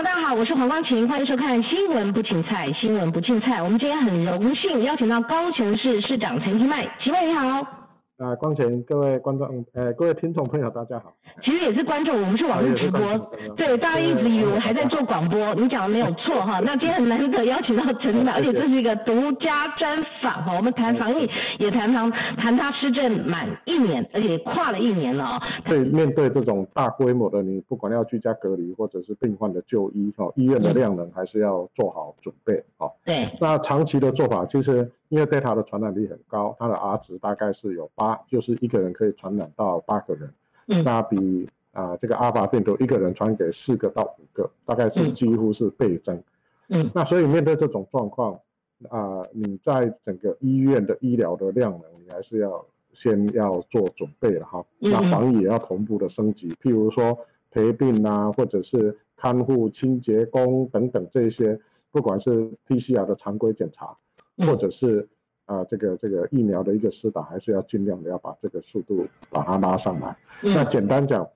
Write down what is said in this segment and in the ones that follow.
大家好，我是黄光琴，欢迎收看《新闻不请菜》，新闻不青菜。我们今天很荣幸邀请到高雄市市长陈其迈，其迈你好。啊，光前各位观众，呃，各位听众朋友，大家好。其实也是观众，我们是网络直播，对，大家一直以为我还在做广播，你讲的没有错哈。那今天很难得邀请到陈其迈，而且这是一个独家专访哈。我们谈防疫，也谈谈谈他施政满一年，而且跨了一年了啊。对，面对这种大规模的，你不管要居家隔离或者是病患的就医哈，医院的量能还是要做好准备哈。对。那长期的做法就是。因为 Delta 的传染力很高，它的 R 值大概是有八，就是一个人可以传染到八个人。嗯。那比啊这个阿尔法病毒一个人传给四个到五个，大概是几乎是倍增。嗯。那所以面对这种状况，啊你在整个医院的医疗的量能，你还是要先要做准备了哈。嗯。那防疫也要同步的升级，譬如说陪病啊，或者是看护、清洁工等等这些，不管是 PCR 的常规检查。或者是啊，这个这个疫苗的一个施打，还是要尽量的要把这个速度把它拉上来。那简单讲，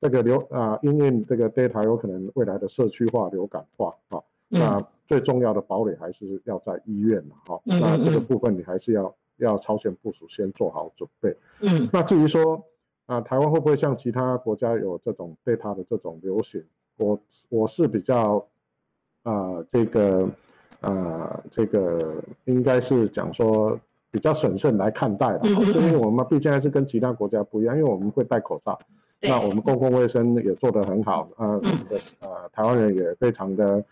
这个流啊，因为这个 data 有可能未来的社区化、流感化啊，那最重要的堡垒还是要在医院嘛，哈。那这个部分你还是要要超前部署，先做好准备。嗯。那至于说啊，台湾会不会像其他国家有这种 data 的这种流行？我我是比较啊，这个。呃，这个应该是讲说比较审慎来看待了，因为我们毕竟还是跟其他国家不一样，因为我们会戴口罩，那我们公共卫生也做得很好，呃，呃，台湾人也非常的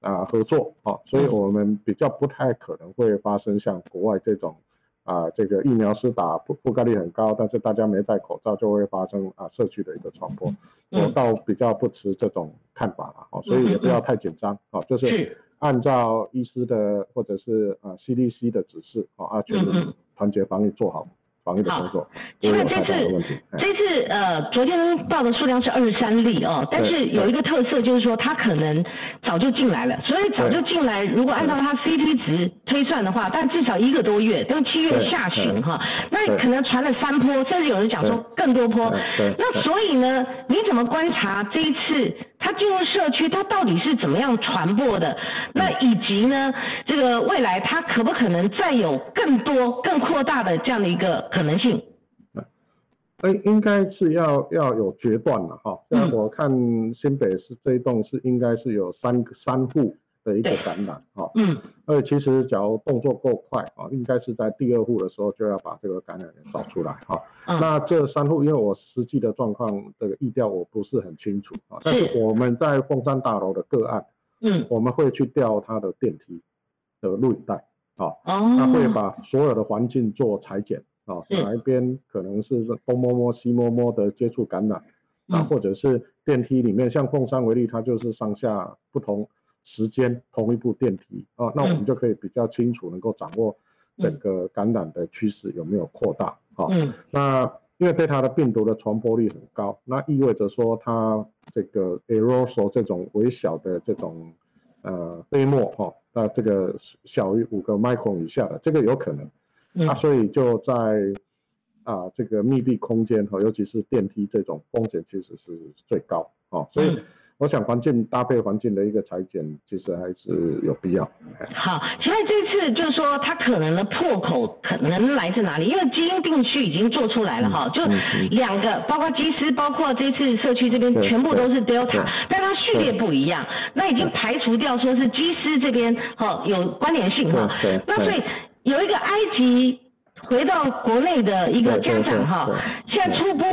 啊合作，啊，所以我们比较不太可能会发生像国外这种啊，这个疫苗是打覆覆盖率很高，但是大家没戴口罩就会发生啊社区的一个传播，我倒比较不持这种看法了，哦，所以也不要太紧张，哦，就是。按照医师的或者是呃 CDC 的指示，啊，啊，全力团结防疫做好防疫的工作。因为这次这次呃，昨天报的数量是二十三例哦，但是有一个特色就是说，他可能早就进来了，所以早就进来，如果按照他 CT 值推算的话，但至少一个多月，都七月下旬哈，那可能传了三波，甚至有人讲说更多波。那所以呢，你怎么观察这一次？它进入社区，它到底是怎么样传播的？那以及呢，这个未来它可不可能再有更多、更扩大的这样的一个可能性？哎，应该是要要有决断了哈。那我看新北市这一栋是应该是有三三户。的一个感染，哈，嗯，而且其实假如动作够快啊，应该是在第二户的时候就要把这个感染源找出来，哈，那这三户，因为我实际的状况这个意调我不是很清楚啊，但是我们在凤山大楼的个案，嗯，我们会去调他的电梯的录影带，啊，哦，他会把所有的环境做裁剪，啊，哪一边可能是东摸摸西摸摸的接触感染，啊，或者是电梯里面，像凤山为例，它就是上下不同。时间同一部电梯。啊，那我们就可以比较清楚能够掌握整个感染的趋势有没有扩大。啊。那因为对它的病毒的传播率很高，那意味着说它这个 aerosol 这种微小的这种呃飞沫哈，那这个小于五个 micron 以下的这个有可能，那所以就在啊这个密闭空间哈尤其是电梯这种风险其实是最高啊，所以。我想环境搭配环境的一个裁剪，其实还是有必要。好，其实这次就是说，它可能的破口可能来自哪里？因为基因定序已经做出来了哈，就两个，包括基斯，包括这次社区这边全部都是 Delta，但它序列不一样，那已经排除掉说是基斯这边哈有关联性哈。那所以有一个埃及回到国内的一个家长哈，现在初步。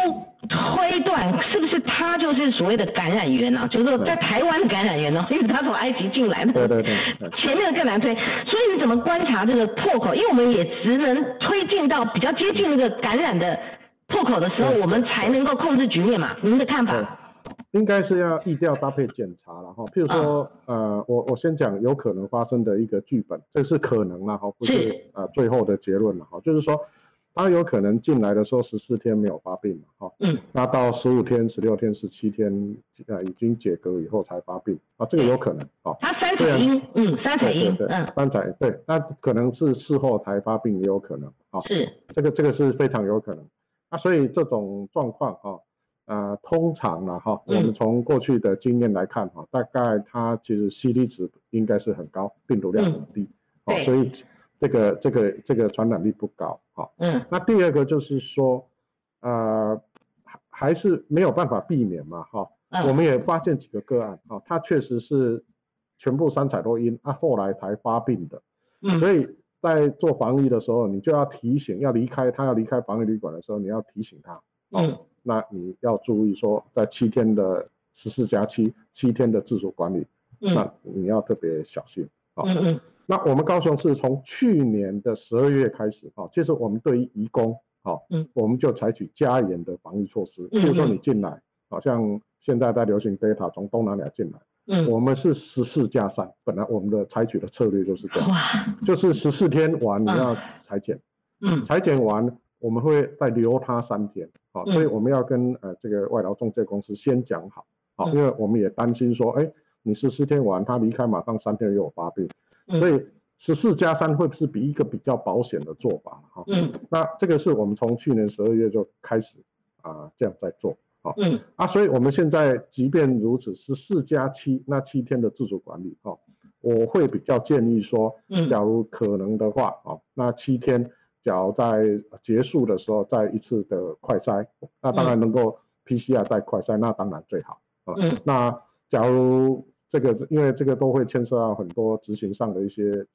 推断是不是他就是所谓的感染源呢？就是说在台湾的感染源呢？因为他从埃及进来的。对对对。前面的更难推，所以你怎么观察这个破口？因为我们也只能推进到比较接近那个感染的破口的时候，我们才能够控制局面嘛？您的看法？应该是要疫调搭配检查了哈。譬如说，呃，我我先讲有可能发生的一个剧本，这是可能了哈，不是呃最后的结论了哈，就是说。他有可能进来的时候十四天没有发病嘛，哈，嗯，那到十五天、十六天、十七天，呃，已经解隔以后才发病，啊，这个有可能，啊，他三彩阴，嗯，三彩阴，嗯，三彩，对，那可能是事后才发病也有可能，啊，是，这个这个是非常有可能，啊，所以这种状况，啊，呃，通常呢，哈，我们从过去的经验来看，哈，大概它其实 C T 值应该是很高，病毒量很低，哦，所以这个这个这个传染力不高，哈，嗯，那第二个就是说，呃，还还是没有办法避免嘛，哈，我们也发现几个个案，哈，他确实是全部三彩都阴，啊，后来才发病的，嗯，所以在做防疫的时候，你就要提醒，要离开他要离开防疫旅馆的时候，你要提醒他，嗯。那你要注意说，在七天的十四加七七天的自主管理，嗯。那你要特别小心啊。嗯嗯。那我们高雄是从去年的十二月开始啊，其实我们对于移工，啊，嗯，我们就采取加严的防疫措施。嗯比如说你进来，好像现在在流行 Delta 从东南亚进来，嗯，我们是十四加三，本来我们的采取的策略就是这样，就是十四天完你要裁剪，嗯，裁剪完。我们会再留他三天，好，所以我们要跟呃这个外劳中介公司先讲好，好，因为我们也担心说，哎，你十四天完他离开，马上三天又有发病，所以十四加三会是比一个比较保险的做法，哈，嗯，那这个是我们从去年十二月就开始啊这样在做，好，嗯，啊，所以我们现在即便如此，十四加七那七天的自主管理，哈，我会比较建议说，嗯，假如可能的话，啊，那七天。假如在结束的时候再一次的快筛，那当然能够 PCR 再快筛，那当然最好啊。那假如这个因为这个都会牵涉到很多执行上的一些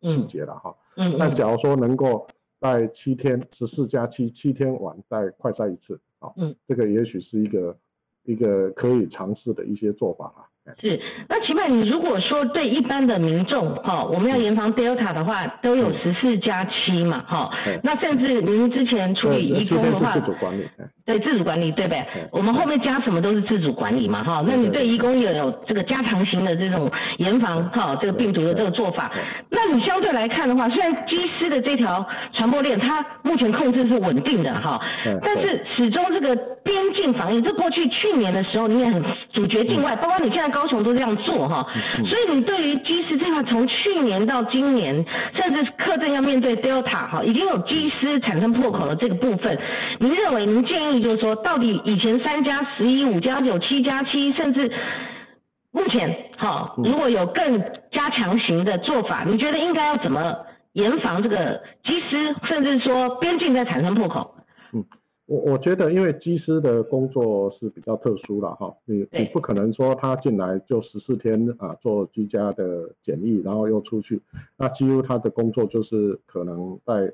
细节了哈。嗯。那假如说能够在七天十四加七七天完再快筛一次啊，嗯，这个也许是一个一个可以尝试的一些做法啊。是，那起码你如果说对一般的民众哈，我们要严防 Delta 的话，都有十四加七嘛哈。那甚至您之前处理义工的话，自主管理。对自主管理对不对？我们后面加什么都是自主管理嘛哈。那你对义工也有这个加强型的这种严防哈这个病毒的这个做法。那你相对来看的话，虽然机师的这条传播链它目前控制是稳定的哈，但是始终这个边境防疫，这过去去年的时候你也很主角境外，包括你现在。高雄都这样做哈，所以你对于机师这块，从去年到今年，甚至客镇要面对 Delta 哈，已经有机师产生破口的这个部分，您认为您建议就是说，到底以前三加十一、五加九、七加七，甚至目前哈，如果有更加强型的做法，你觉得应该要怎么严防这个机师，甚至说边境在产生破口？嗯。我我觉得，因为机师的工作是比较特殊了哈，你你不可能说他进来就十四天啊做居家的检疫，然后又出去，那几乎他的工作就是可能在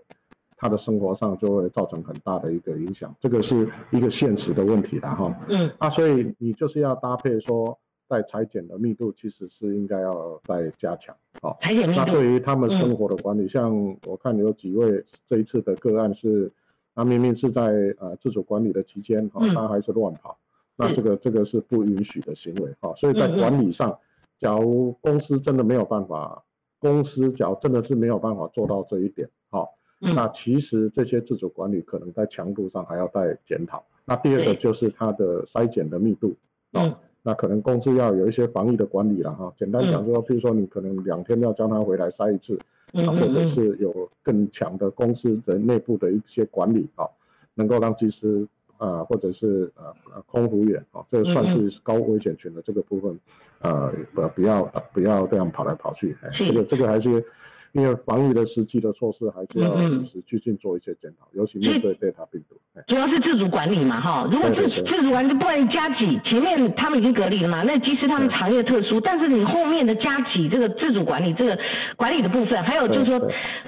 他的生活上就会造成很大的一个影响，这个是一个现实的问题了哈。嗯。啊，所以你就是要搭配说，在裁剪的密度其实是应该要再加强。好，裁剪密度。那对于他们生活的管理，像我看有几位这一次的个案是。他明明是在呃自主管理的期间，哈，他还是乱跑，那这个这个是不允许的行为，哈，所以在管理上，假如公司真的没有办法，公司假如真的是没有办法做到这一点，哈，那其实这些自主管理可能在强度上还要再检讨。那第二个就是它的筛检的密度，嗯，那可能公司要有一些防疫的管理了，哈，简单讲说，比如说你可能两天要叫他回来筛一次。或者是有更强的公司的内部的一些管理啊，能够让技师啊，或者是呃呃空服员啊，这个算是高危险群的这个部分，呃不不要不要这样跑来跑去，这个这个还是。因为防疫的实际的措施还是要持续性做一些检讨，尤其面对贝塔病毒。主要是自主管理嘛，哈。如果自自主管理，不管加几，前面他们已经隔离了嘛，那即使他们行业特殊，但是你后面的加几这个自主管理，这个管理的部分，还有就是说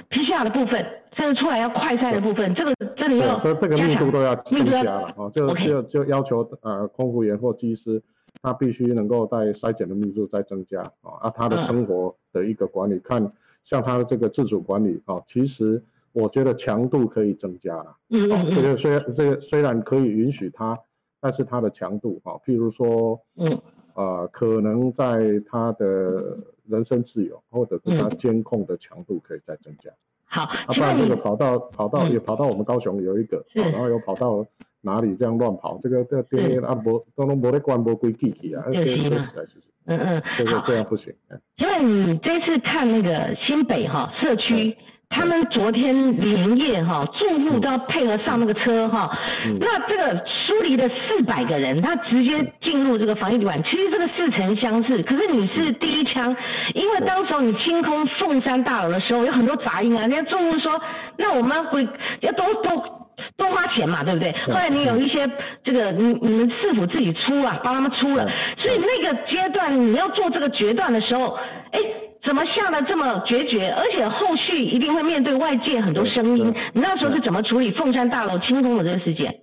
PCR 的部分，甚至出来要快筛的部分，这个这里要这个密度都要增加了啊，就就就要求呃空服员或机师，他必须能够在筛检的密度再增加啊，啊他的生活的一个管理看。像他的这个自主管理啊，其实我觉得强度可以增加了。嗯嗯这个虽然这个虽然可以允许他，但是他的强度啊，譬如说，嗯，呃，可能在他的人身自由或者是他监控的强度可以再增加。好，不然这个跑到跑到也跑到我们高雄有一个，然后又跑到哪里这样乱跑，这个这个电啊无都拢无咧关无规矩去啊，这这实在是。嗯嗯，好，这样不行。因为你这次看那个新北哈社区他们昨天连夜哈，住户都要配合上那个车哈。那这个疏离的四百个人，他直接进入这个防疫旅馆。其实这个似曾相识，可是你是第一枪，因为当时候你清空凤山大楼的时候，有很多杂音啊。人家住户说，那我们会要多多多花钱嘛，对不对？后来你有一些这个，你你们市府自己出啊，帮他们出了。所以那个阶段你要做这个决断的时候，哎。怎么下的这么决绝？而且后续一定会面对外界很多声音。你那时候是怎么处理凤山大楼清空的这个事件？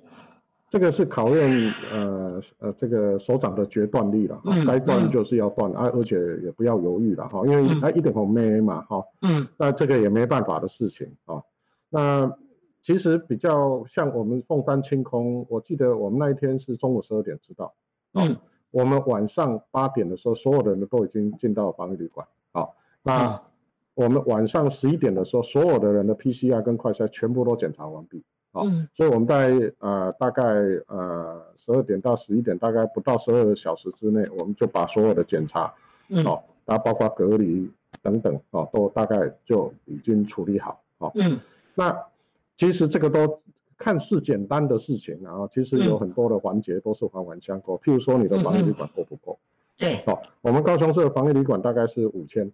这个是考验呃呃这个首长的决断力了。嗯。该断就是要断啊，而且也不要犹豫了哈，因为他一点红没嘛哈。嗯。那这个也没办法的事情啊。那其实比较像我们凤山清空，我记得我们那一天是中午十二点知道。嗯。我们晚上八点的时候，所有的人都已经进到防疫旅馆。好，那我们晚上十一点的时候，所有的人的 PCR 跟快筛全部都检查完毕。好，所以我们在呃大概呃十二点到十一点，大概不到十二个小时之内，我们就把所有的检查，好，然后包括隔离等等，哦，都大概就已经处理好。好，嗯，那其实这个都看似简单的事情，然后其实有很多的环节都是环环相扣。譬如说你的防疫旅馆够不够？对，好，我们高雄市的防疫旅馆大概是五千，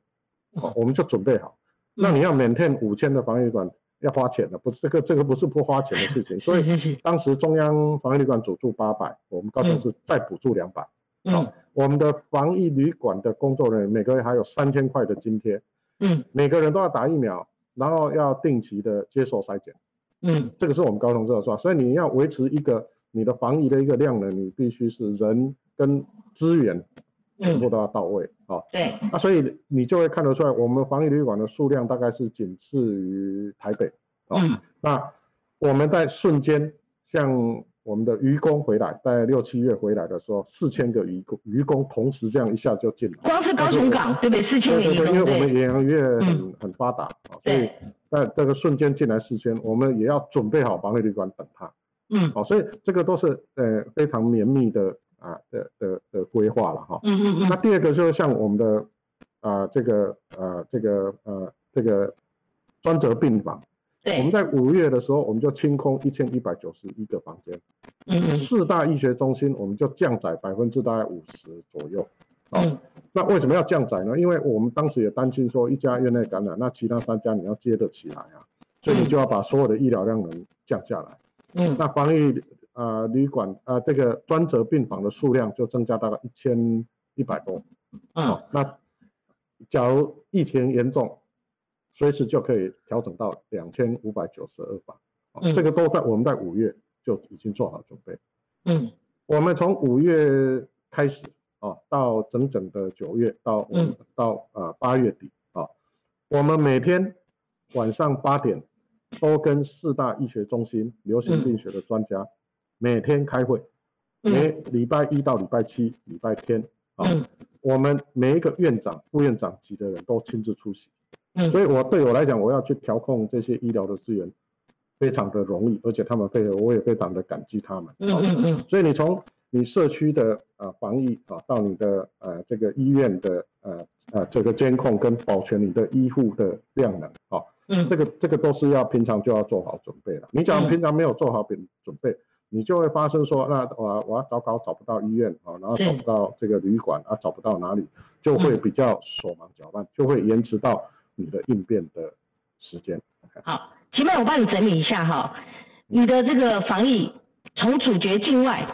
好，我们就准备好。那你要每天五千的防疫旅馆要花钱的，不是这个这个不是不花钱的事情。所以当时中央防疫旅馆补助八百，我们高雄市再补助两百。好，我们的防疫旅馆的工作人员每个月还有三千块的津贴。嗯，每个人都要打疫苗，然后要定期的接受筛检。嗯，这个是我们高雄市的说，所以你要维持一个你的防疫的一个量呢，你必须是人跟资源。全部都要到位，啊，对，那所以你就会看得出来，我们防疫旅馆的数量大概是仅次于台北，嗯，那我们在瞬间，像我们的渔工回来，在六七月回来的时候，四千个渔工渔工同时这样一下就进来，光是高雄港对不对？四千个渔工，因为我们远洋业很很发达，所以在这个瞬间进来四千，我们也要准备好防疫旅馆等他，嗯，好，所以这个都是呃非常绵密的。啊的的的规划了哈，嗯嗯嗯。那第二个就是像我们的啊这个呃这个呃这个专责病房，对，我们在五月的时候我们就清空一千一百九十一个房间，嗯嗯。四大医学中心我们就降载百分之大概五十左右，嗯。那为什么要降载呢？因为我们当时也担心说一家院内感染，那其他三家你要接得起来啊，所以你就要把所有的医疗量能降下来，嗯。那防疫。呃，旅馆呃，这个专责病房的数量就增加到了一千一百多。嗯，那假如疫情严重，随时就可以调整到两千五百九十二房。嗯，这个都在我们在五月就已经做好准备。嗯，我们从五月开始啊，到整整的九月到嗯到呃八月底啊，我们每天晚上八点都跟四大医学中心流行病学的专家。每天开会，每礼拜一到礼拜七、礼拜天啊，我们每一个院长、副院长级的人都亲自出席。嗯，所以我对我来讲，我要去调控这些医疗的资源，非常的容易，而且他们配合，我也非常的感激他们。嗯嗯嗯。所以你从你社区的啊防疫啊，到你的呃这个医院的呃呃这个监控跟保全你的医护的量能啊，嗯，这个这个都是要平常就要做好准备了。你假如平常没有做好准准备。你就会发生说，那我我要找稿找不到医院啊，然后找不到这个旅馆啊，找不到哪里，就会比较手忙脚乱，就会延迟到你的应变的时间。好，前面我帮你整理一下哈，你的这个防疫从主角境外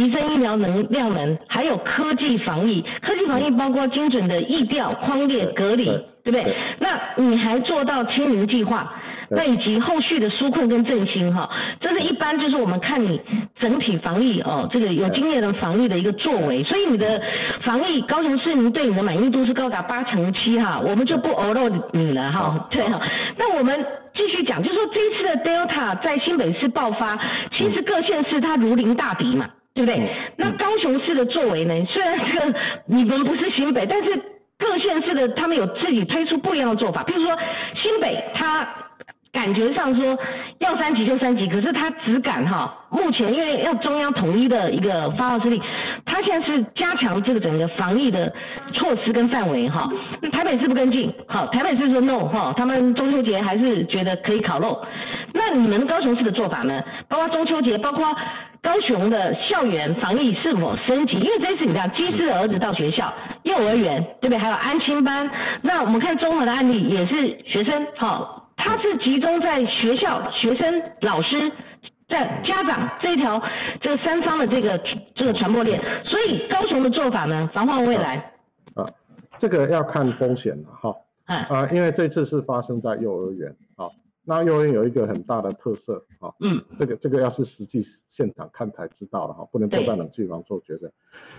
提升医疗能量能，还有科技防疫，科技防疫包括精准的疫调、框列、隔离，对不对？那你还做到清零计划？那以及后续的纾困跟振兴哈，这是一般就是我们看你整体防疫哦，这个有经验的防疫的一个作为，所以你的防疫高雄市民对你的满意度是高达八成七哈，我们就不偶漏你了哈，对哈。那我们继续讲，就是说这一次的 Delta 在新北市爆发，其实各县市它如临大敌嘛，对不对？那高雄市的作为呢，虽然这个你们不是新北，但是各县市的他们有自己推出不一样的做法，比如说新北它。感觉上说要三级就三级，可是他只敢哈，目前因为要中央统一的一个发号施令，他现在是加强这个整个防疫的措施跟范围哈。那台北市不跟进，好，台北市说 no 哈，他们中秋节还是觉得可以烤肉。那你们高雄市的做法呢？包括中秋节，包括高雄的校园防疫是否升级？因为这次你知道，机师的儿子到学校，幼儿园对不对？还有安亲班。那我们看综合的案例也是学生，好，他是集中在学校、学生、老师。在家长这一条这个三方的这个这个传播链，所以高雄的做法呢，防患未来。啊，这个要看风险了哈。啊，因为这次是发生在幼儿园啊，那幼儿园有一个很大的特色啊。嗯。这个这个要是实际现场看才知道了哈，不能坐在冷气房做决策。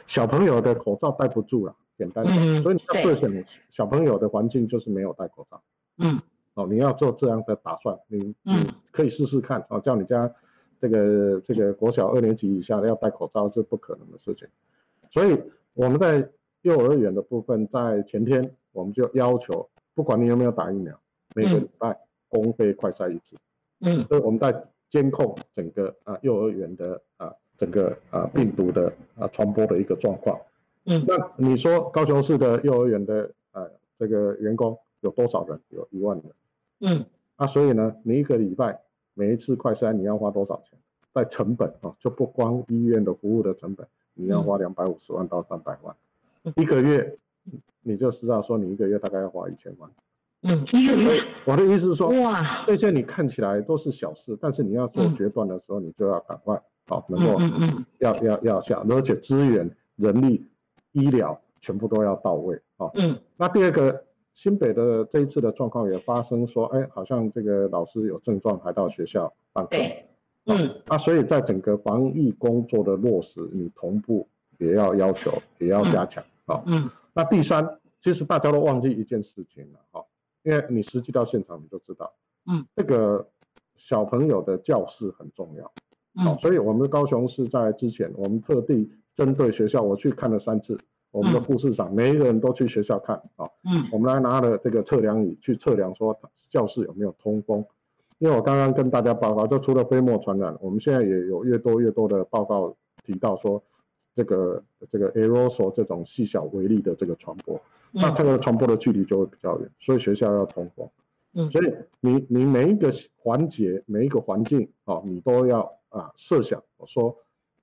小朋友的口罩戴不住了，简单讲，所以你要设想小朋友的环境就是没有戴口罩。嗯。哦，你要做这样的打算，你嗯可以试试看哦，叫你家。这个这个国小二年级以下的要戴口罩是不可能的事情，所以我们在幼儿园的部分，在前天我们就要求，不管你有没有打疫苗，每个礼拜公费快筛一次。嗯。所以我们在监控整个啊幼儿园的啊整个啊病毒的啊传播的一个状况。嗯。那你说高雄市的幼儿园的啊这个员工有多少人？有一万人。嗯。啊，所以呢，你一个礼拜。每一次快筛你要花多少钱？在成本啊，就不光医院的服务的成本，你要花两百五十万到三百万，一个月你就知道说你一个月大概要花一千万。嗯。我的意思是说，哇，这些你看起来都是小事，但是你要做决断的时候，你就要赶快好能够，嗯嗯，要要要下，而且资源、人力、医疗全部都要到位啊。嗯。那第二个。新北的这一次的状况也发生，说，哎，好像这个老师有症状，还到学校上课。嗯。啊，所以在整个防疫工作的落实，你同步也要要求，也要加强啊。嗯。那第三，其实大家都忘记一件事情了，哈，因为你实际到现场，你就知道，嗯，这个小朋友的教室很重要。嗯。所以我们高雄市在之前，我们特地针对学校，我去看了三次。我们的护士长，每一个人都去学校看啊。嗯。我们来拿了这个测量仪去测量，说教室有没有通风。因为我刚刚跟大家报告，就除了飞沫传染，我们现在也有越多越多的报告提到说，这个这个 aerosol 这种细小微粒的这个传播，那这个传播的距离就会比较远，所以学校要通风。嗯。所以你你每一个环节每一个环境啊，你都要啊设想，我说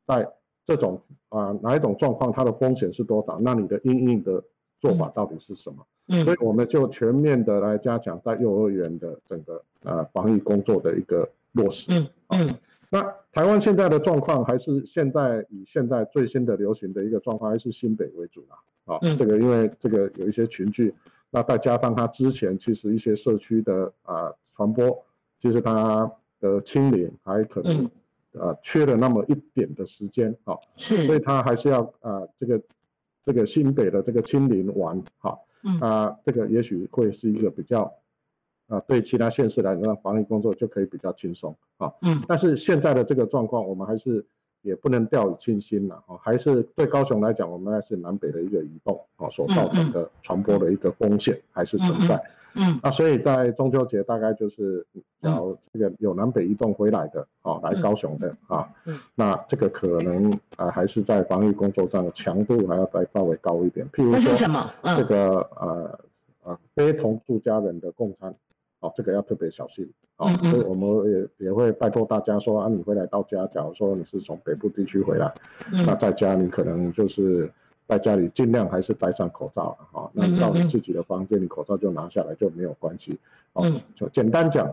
在。这种啊，哪一种状况它的风险是多少？那你的应应的做法到底是什么？嗯，所以我们就全面的来加强在幼儿园的整个啊防疫工作的一个落实。嗯嗯。那台湾现在的状况还是现在以现在最新的流行的一个状况，还是新北为主啦。啊，这个因为这个有一些群聚，那再加上它之前其实一些社区的啊传播，其实它的清零还可能。呃，缺了那么一点的时间，啊，所以它还是要啊，这个这个新北的这个清零完，好，啊，这个也许会是一个比较啊，对其他县市来讲，防疫工作就可以比较轻松，啊，嗯，但是现在的这个状况，我们还是也不能掉以轻心了，啊，还是对高雄来讲，我们还是南北的一个移动，啊，所造成的传播的一个风险还是存在。嗯，那所以在中秋节大概就是要这个有南北移动回来的，啊，来高雄的啊，嗯，那这个可能啊还是在防疫工作上强度还要再稍微高一点。譬如说什么？这个呃呃非同住家人的共餐，哦，这个要特别小心，啊，所以我们也也会拜托大家说啊，你回来到家，假如说你是从北部地区回来，那在家你可能就是。在家里尽量还是戴上口罩啊，那到你自己的房间，你口罩就拿下来就没有关系。嗯，就简单讲，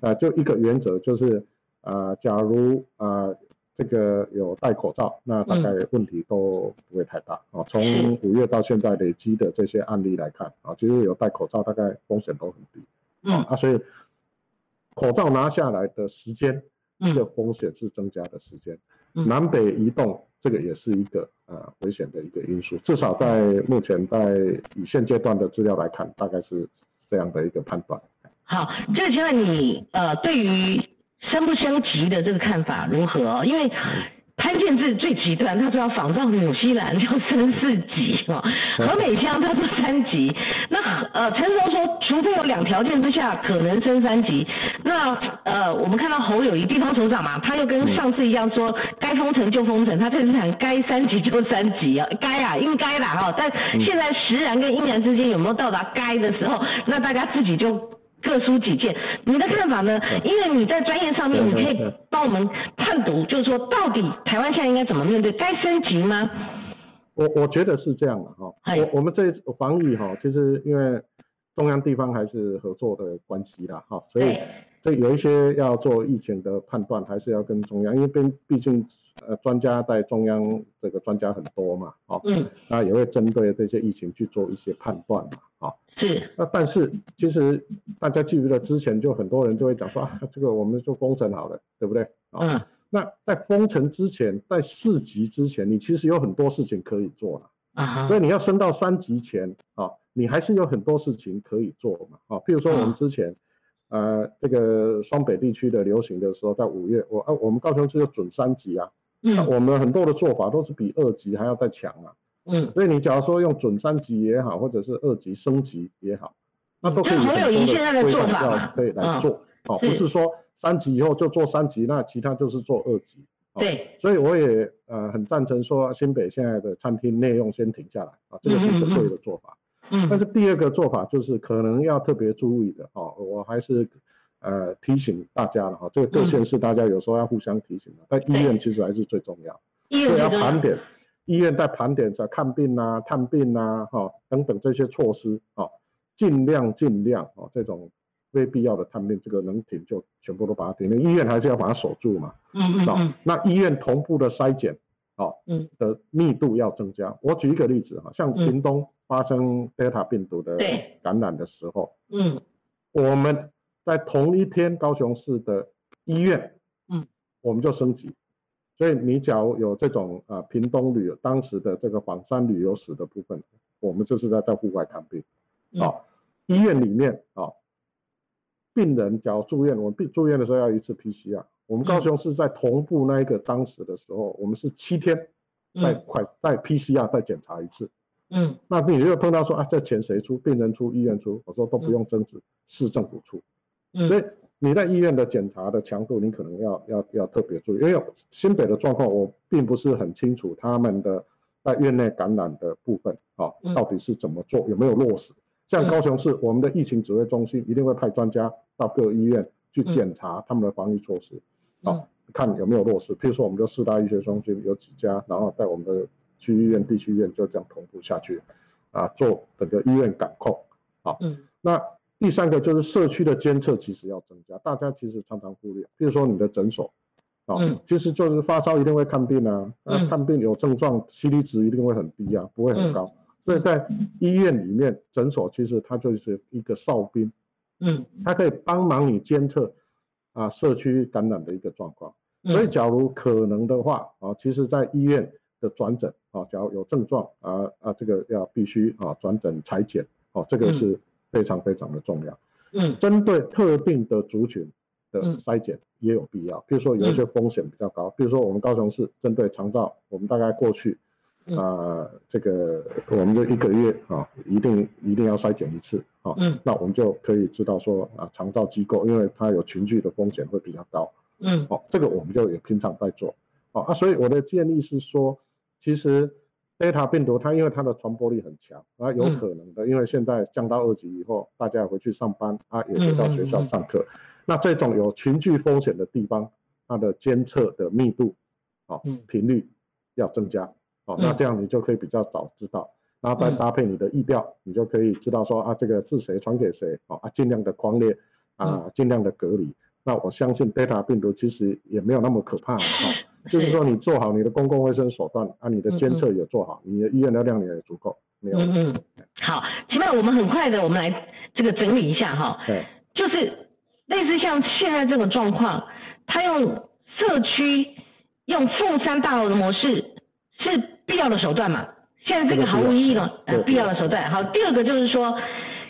呃，就一个原则就是，呃，假如啊这个有戴口罩，那大概问题都不会太大啊。从五月到现在累积的这些案例来看啊，其实有戴口罩大概风险都很低。嗯，啊，所以口罩拿下来的时间，这个风险是增加的时间。南北移动。这个也是一个呃危险的一个因素，至少在目前在以现阶段的资料来看，大概是这样的一个判断。好，这个请问你呃对于升不升级的这个看法如何？因为潘建志最极端，他说要仿照纽西兰，要升四级哦，何美香他说三级，那呃，陈时中说，除非有两条件之下，可能升三级。那呃，我们看到侯友谊地方首长嘛，他又跟上次一样说，该封城就封城，他这次喊该三级就三级啊，该啊，应该啦哈。但现在实然跟应然之间有没有到达该的时候，那大家自己就各抒己见。你的看法呢？因为你在专业上面，你可以帮我们判读，就是说到底台湾现在应该怎么面对？该升级吗？我我觉得是这样的哈，我我们这防疫哈，其实因为中央地方还是合作的关系啦哈，所以这有一些要做疫情的判断，还是要跟中央，因为毕毕竟呃专家在中央这个专家很多嘛，哦，嗯，那也会针对这些疫情去做一些判断嘛，啊，是，那但是其实大家记不记得之前就很多人就会讲说啊，这个我们做封城好了，对不对？嗯。那在封城之前，在四级之前，你其实有很多事情可以做了啊。所以你要升到三级前啊，你还是有很多事情可以做嘛啊。譬如说我们之前，呃，这个双北地区的流行的时候，在五月，我啊，我们高雄市就准三级啊。嗯。我们很多的做法都是比二级还要再强啊。嗯。所以你假如说用准三级也好，或者是二级升级也好，那都可以。很有在的做法可以来做，哦，不是说。三级以后就做三级，那其他就是做二级。对，所以我也呃很赞成说新北现在的餐厅内用先停下来啊，这个是对的做法。嗯。但是第二个做法就是可能要特别注意的哦，我还是呃提醒大家了哈，这个各县市大家有时候要互相提醒的，但医院其实还是最重要。医院要盘点，医院在盘点在看病啊、探病啊、哈等等这些措施啊，尽量尽量啊这种。非必要的探病，这个能停就全部都把它停。了医院还是要把它守住嘛。嗯嗯嗯。那医院同步的筛检，啊，嗯，的密度要增加。我举一个例子哈，像屏东发生 Delta 病毒的感染的时候，嗯，我们在同一天高雄市的医院，嗯，我们就升级。所以你假如有这种啊屏东旅游当时的这个黄山旅游史的部分，我们就是在在户外看病，啊，医院里面啊。病人只要住院，我们病住院的时候要一次 PCR。我们高雄市在同步那一个当时的时候，我们是七天再快再 PCR 再检查一次。嗯，那你如果碰到说啊，这钱谁出？病人出，医院出？我说都不用争执，市政府出。嗯，所以你在医院的检查的强度，你可能要要要特别注意，因为新北的状况我并不是很清楚他们的在院内感染的部分啊，到底是怎么做，有没有落实？像高雄市，我们的疫情指挥中心一定会派专家到各医院去检查他们的防疫措施，啊，看有没有落实。譬如说，我们的四大医学中心有几家，然后在我们的区医院、地区医院就这样同步下去，啊，做整个医院感控，啊，嗯。那第三个就是社区的监测，其实要增加。大家其实常常忽略，比如说你的诊所，啊，其实就是发烧一定会看病啊，那看病有症状，C D 值一定会很低啊，不会很高。所以在医院里面，诊所其实它就是一个哨兵，嗯，它可以帮忙你监测啊社区感染的一个状况。所以假如可能的话啊，其实在医院的转诊啊，假如有症状啊啊，这个要必须啊转诊裁剪，哦，这个是非常非常的重要。嗯，针对特定的族群的筛检也有必要，比如说有一些风险比较高，比如说我们高雄市针对肠道，我们大概过去。啊，这个我们就一个月啊，一定一定要筛检一次啊。嗯。那我们就可以知道说啊，肠道机构，因为它有群聚的风险会比较高。嗯。哦，这个我们就也平常在做。哦啊，所以我的建议是说，其实贝塔病毒它因为它的传播力很强啊，有可能的，因为现在降到二级以后，大家回去上班啊，也回到学校上课。那这种有群聚风险的地方，它的监测的密度啊，频率要增加。哦，那这样你就可以比较早知道，然后再搭配你的意调，你就可以知道说啊，这个是谁传给谁，哦啊，尽量的框列，啊，尽量的隔离。那我相信 Delta 病毒其实也没有那么可怕，哈，就是说你做好你的公共卫生手段，啊，你的监测也做好，你的医院的量也足够，没有。嗯嗯。好，起码我们很快的，我们来这个整理一下哈。对。就是类似像现在这种状况，他用社区用凤山大楼的模式是。必要的手段嘛，现在这个毫无意义了。呃，必要的手段。好，第二个就是说，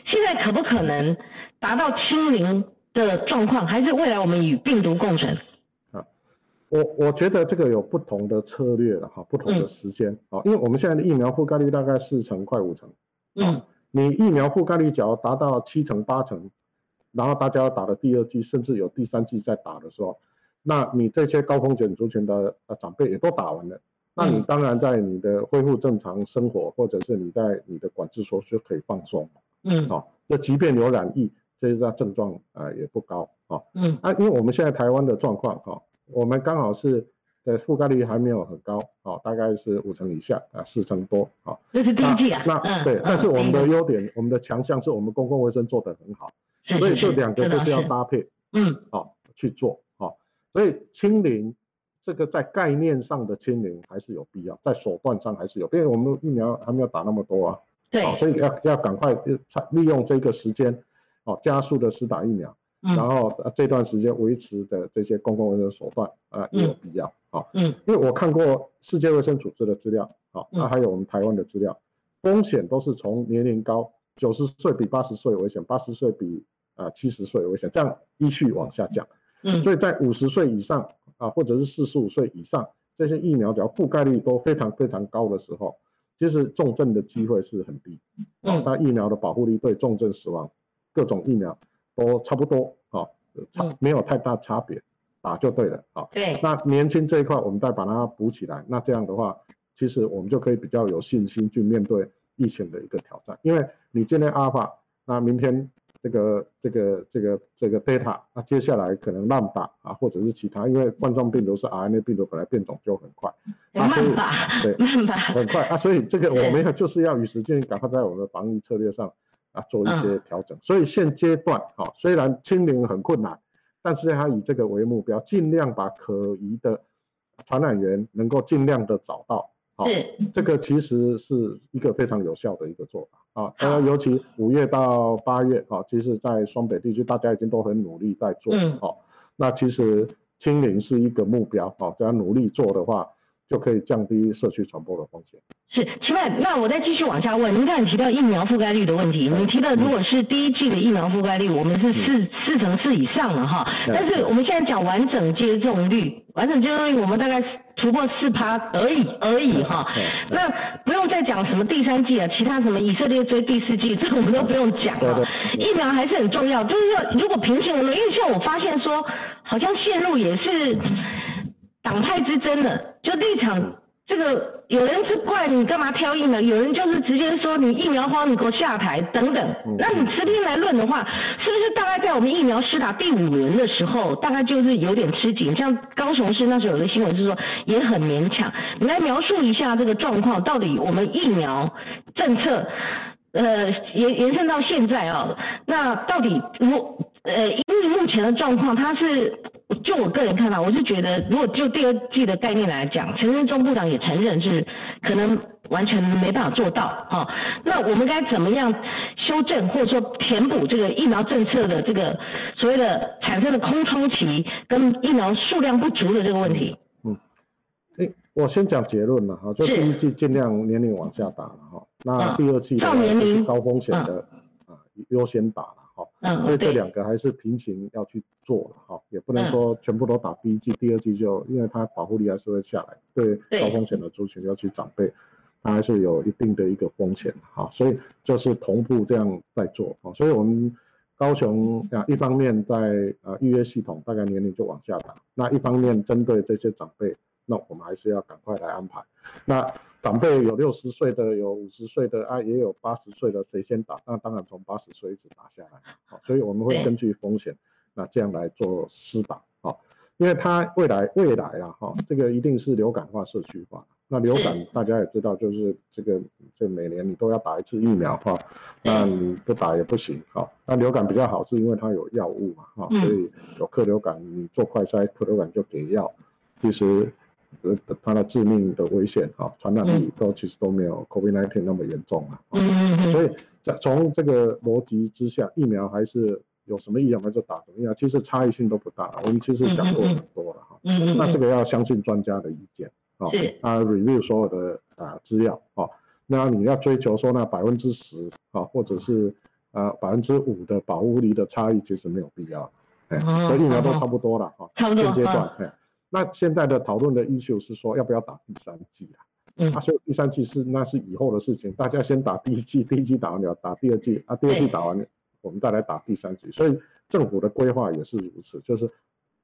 现在可不可能达到清零的状况，还是未来我们与病毒共存？啊，我我觉得这个有不同的策略了哈，不同的时间啊，因为我们现在的疫苗覆盖率大概四成快五成。嗯。你疫苗覆盖率只要达到七成八成，然后大家要打的第二剂，甚至有第三剂在打的时候，那你这些高风险族群的呃长辈也都打完了，那你当然在你的恢复正常生活，或者是你在你的管制所是可以放松。嗯，好，那即便有染疫，这些症状啊也不高啊。嗯，啊，因为我们现在台湾的状况哈，我们刚好是的覆盖率还没有很高，哦，大概是五成以下啊，四成多啊。这是第一季啊。那对，但是我们的优点，我们的强项是我们公共卫生做得很好，所以这两个就是要搭配，嗯，好去做，好，所以清零这个在概念上的清零还是有必要，在手段上还是有，因为我们疫苗还没有打那么多啊。对，所以要要赶快利用这个时间，哦，加速的施打疫苗，然后这段时间维持的这些公共卫生手段啊也有必要，啊，嗯，因为我看过世界卫生组织的资料，啊，那还有我们台湾的资料，风险都是从年龄高，九十岁比八十岁危险，八十岁比啊七十岁危险，这样依序往下降，嗯，所以在五十岁以上啊，或者是四十五岁以上，这些疫苗只要覆盖率都非常非常高的时候。其实重症的机会是很低，嗯，那疫苗的保护力对重症死亡，各种疫苗都差不多，没有太大差别，打就对了，啊，对，那年轻这一块我们再把它补起来，那这样的话，其实我们就可以比较有信心去面对疫情的一个挑战，因为你今天阿尔法，那明天。这个这个这个这个 data，那接下来可能浪打啊，或者是其他，因为冠状病毒是 RNA 病毒，本来变种就很快，慢打，对，慢打，很快啊，所以这个我们要 就是要与时俱进，赶快在我们的防疫策略上啊做一些调整。所以现阶段啊，虽然清零很困难，但是它以这个为目标，尽量把可疑的传染源能够尽量的找到。是，这个其实是一个非常有效的一个做法啊。当然，尤其五月到八月啊，其实，在双北地区，大家已经都很努力在做。嗯。好，那其实清零是一个目标啊，只要努力做的话，就可以降低社区传播的风险。是，请问，那我再继续往下问，您看你提到疫苗覆盖率的问题，你提到如果是第一季的疫苗覆盖率，我们是四四成四以上了哈，但是我们现在讲完整接种率，完整接种率我们大概突破四趴而已而已哈，那不用再讲什么第三季啊，其他什么以色列追第四季，这我们都不用讲了，疫苗还是很重要，就是说如果平行，因为像我发现说，好像线路也是党派之争的，就立场。这个有人是怪你干嘛挑疫苗，有人就是直接说你疫苗荒，你给我下台等等。那你持平来论的话，是不是大概在我们疫苗施打第五轮的时候，大概就是有点吃紧？像高雄市那时候有个新闻是说也很勉强。你来描述一下这个状况，到底我们疫苗政策，呃延延伸到现在啊，那到底我呃因为目前的状况，它是。就我个人看法，我是觉得，如果就第二季的概念来讲，陈振中部长也承认是可能完全没办法做到哈。那我们该怎么样修正或者说填补这个疫苗政策的这个所谓的产生的空窗期跟疫苗数量不足的这个问题？嗯，哎，我先讲结论了哈，就第一季尽量年龄往下打了哈，那第二季少年龄高风险的啊优先打了。好，所以这两个还是平行要去做了哈，也不能说全部都打第一季，第二季就因为它保护力还是会下来，对高风险的族群，尤其长辈，它还是有一定的一个风险哈，所以就是同步这样在做啊，所以我们高雄啊一方面在呃预约系统大概年龄就往下打，那一方面针对这些长辈，那我们还是要赶快来安排，那。长辈有六十岁的，有五十岁的啊，也有八十岁的，谁先打？那当然从八十岁一直打下来。好，所以我们会根据风险，那这样来做施打。好，因为它未来未来啊，哈，这个一定是流感化、社区化。那流感大家也知道，就是这个这每年你都要打一次疫苗哈，那你不打也不行。好，那流感比较好，是因为它有药物嘛，哈，所以有克流感，你做快筛克流感就给药，其实。呃，它的致命的危险啊，传染力都其实都没有 COVID-19 那么严重啊。嗯所以在从这个逻辑之下，疫苗还是有什么疫苗就打什么疫苗，其实差异性都不大。我们其实讲过很多了哈。嗯嗯。那这个要相信专家的意见啊。他 review 所有的啊资料啊，那你要追求说那百分之十啊，或者是啊百分之五的保护力的差异，其实没有必要。哎，所以疫苗都差不多了哈。差不多。现阶段，哎。那现在的讨论的 issue 是说要不要打第三季啊？嗯，啊，所以第三季是那是以后的事情，大家先打第一季，第一季打完了打第二季，啊，第二季打完了，我们再来打第三季。所以政府的规划也是如此，就是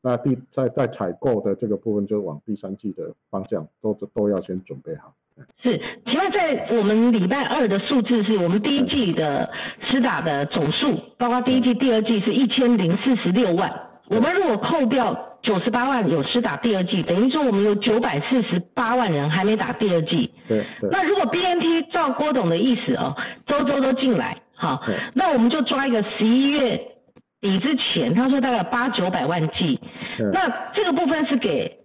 那第在在采购的这个部分，就往第三季的方向都都要先准备好。是，请问在我们礼拜二的数字是我们第一季的施打的总数，包括第一季、第二季是一千零四十六万。我们如果扣掉。九十八万有施打第二季，等于说我们有九百四十八万人还没打第二季。对。那如果 B N T 照郭董的意思哦，周周都进来，好，那我们就抓一个十一月底之前，他说大概八九百万剂。那这个部分是给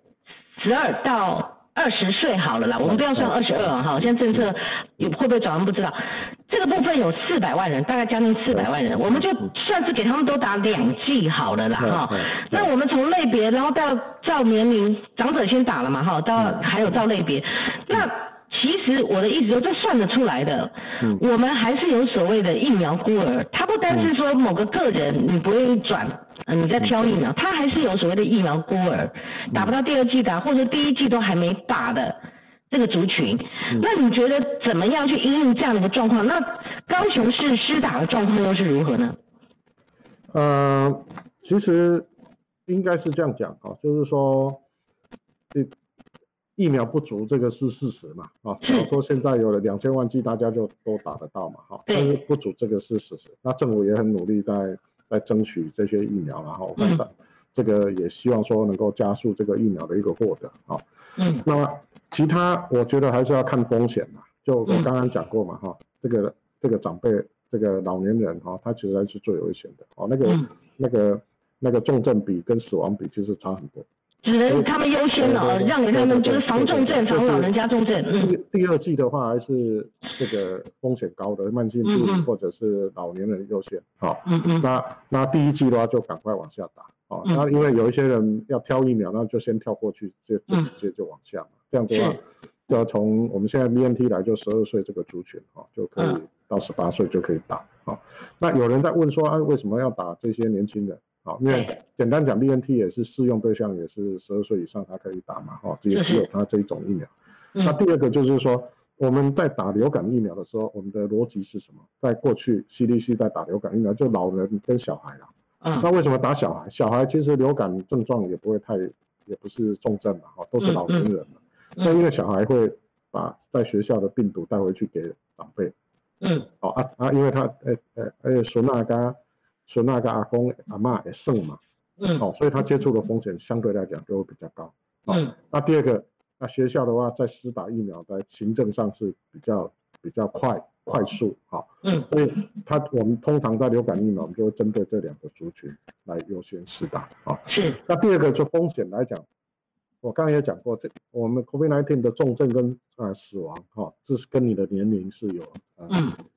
十二到。二十岁好了啦，我们不要算二十二哈，现在政策有会不会转弯不知道。这个部分有四百万人，大概将近四百万人，我们就算是给他们都打两剂好了啦哈。那我们从类别，然后到照年龄，长者先打了嘛哈，到还有照类别，那。其实我的意思说，这算得出来的。嗯。我们还是有所谓的疫苗孤儿，他不单是说某个个人你不愿意转，你在挑疫苗，他还是有所谓的疫苗孤儿，打不到第二季打，或者第一季都还没打的这个族群。那你觉得怎么样去应对这样的一个状况？那高雄市施打的状况又是如何呢？呃，其实应该是这样讲哈，就是说这。疫苗不足，这个是事实嘛？啊，假如说现在有了两千万剂，大家就都打得到嘛？哈，但是不足这个是事实。那政府也很努力在在争取这些疫苗，然后这个也希望说能够加速这个疫苗的一个获得。啊，嗯，那么其他我觉得还是要看风险嘛。就我刚刚讲过嘛，哈，这个这个长辈，这个老年人哈，他其实还是最危险的。哦，那个那个那个重症比跟死亡比其实差很多。只能他们优先了，让给他们就是防重症、防老人家重症。第第二季的话，还是这个风险高的慢性病或者是老年人优先。好，嗯嗯。那那第一季的话，就赶快往下打。哦，那因为有一些人要挑疫苗，那就先跳过去，就就直接就往下嘛。这样的话，要从我们现在 BNT 来，就十二岁这个族群，哈，就可以到十八岁就可以打。好，那有人在问说，啊，为什么要打这些年轻人？好，因为简单讲，B N T 也是适用对象，也是十二岁以上才可以打嘛，哈，也只有它这一种疫苗。那第二个就是说，我们在打流感疫苗的时候，我们的逻辑是什么？在过去 C D C 在打流感疫苗，就老人跟小孩啊。嗯。那为什么打小孩？小孩其实流感症状也不会太，也不是重症嘛，哈，都是老年人嘛。那因为小孩会把在学校的病毒带回去给长辈。嗯。哦啊啊，因为他，诶诶，而且说那个。说那个阿公阿妈也剩嘛，嗯，好，所以他接触的风险相对来讲就会比较高，嗯，那第二个，那学校的话在施打疫苗在行政上是比较比较快快速，好，嗯，所以他我们通常在流感疫苗，我们就会针对这两个族群来优先施打，啊，是，那第二个就风险来讲。我刚刚也讲过，这我们 COVID-19 的重症跟啊死亡，哈，这是跟你的年龄是有啊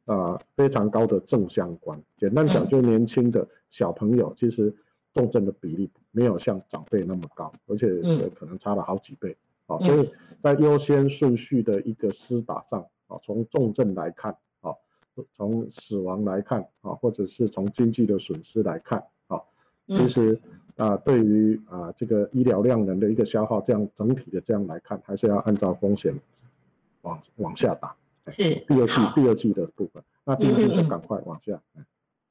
啊非常高的正相关。简单讲，就年轻的小朋友，其实重症的比例没有像长辈那么高，而且可能差了好几倍。啊，所以在优先顺序的一个施打上，啊，从重症来看，啊，从死亡来看，啊，或者是从经济的损失来看，啊，其实。啊，对于啊这个医疗量能的一个消耗，这样整体的这样来看，还是要按照风险往往下打。是第二季第二季的部分，那第二季就赶快往下。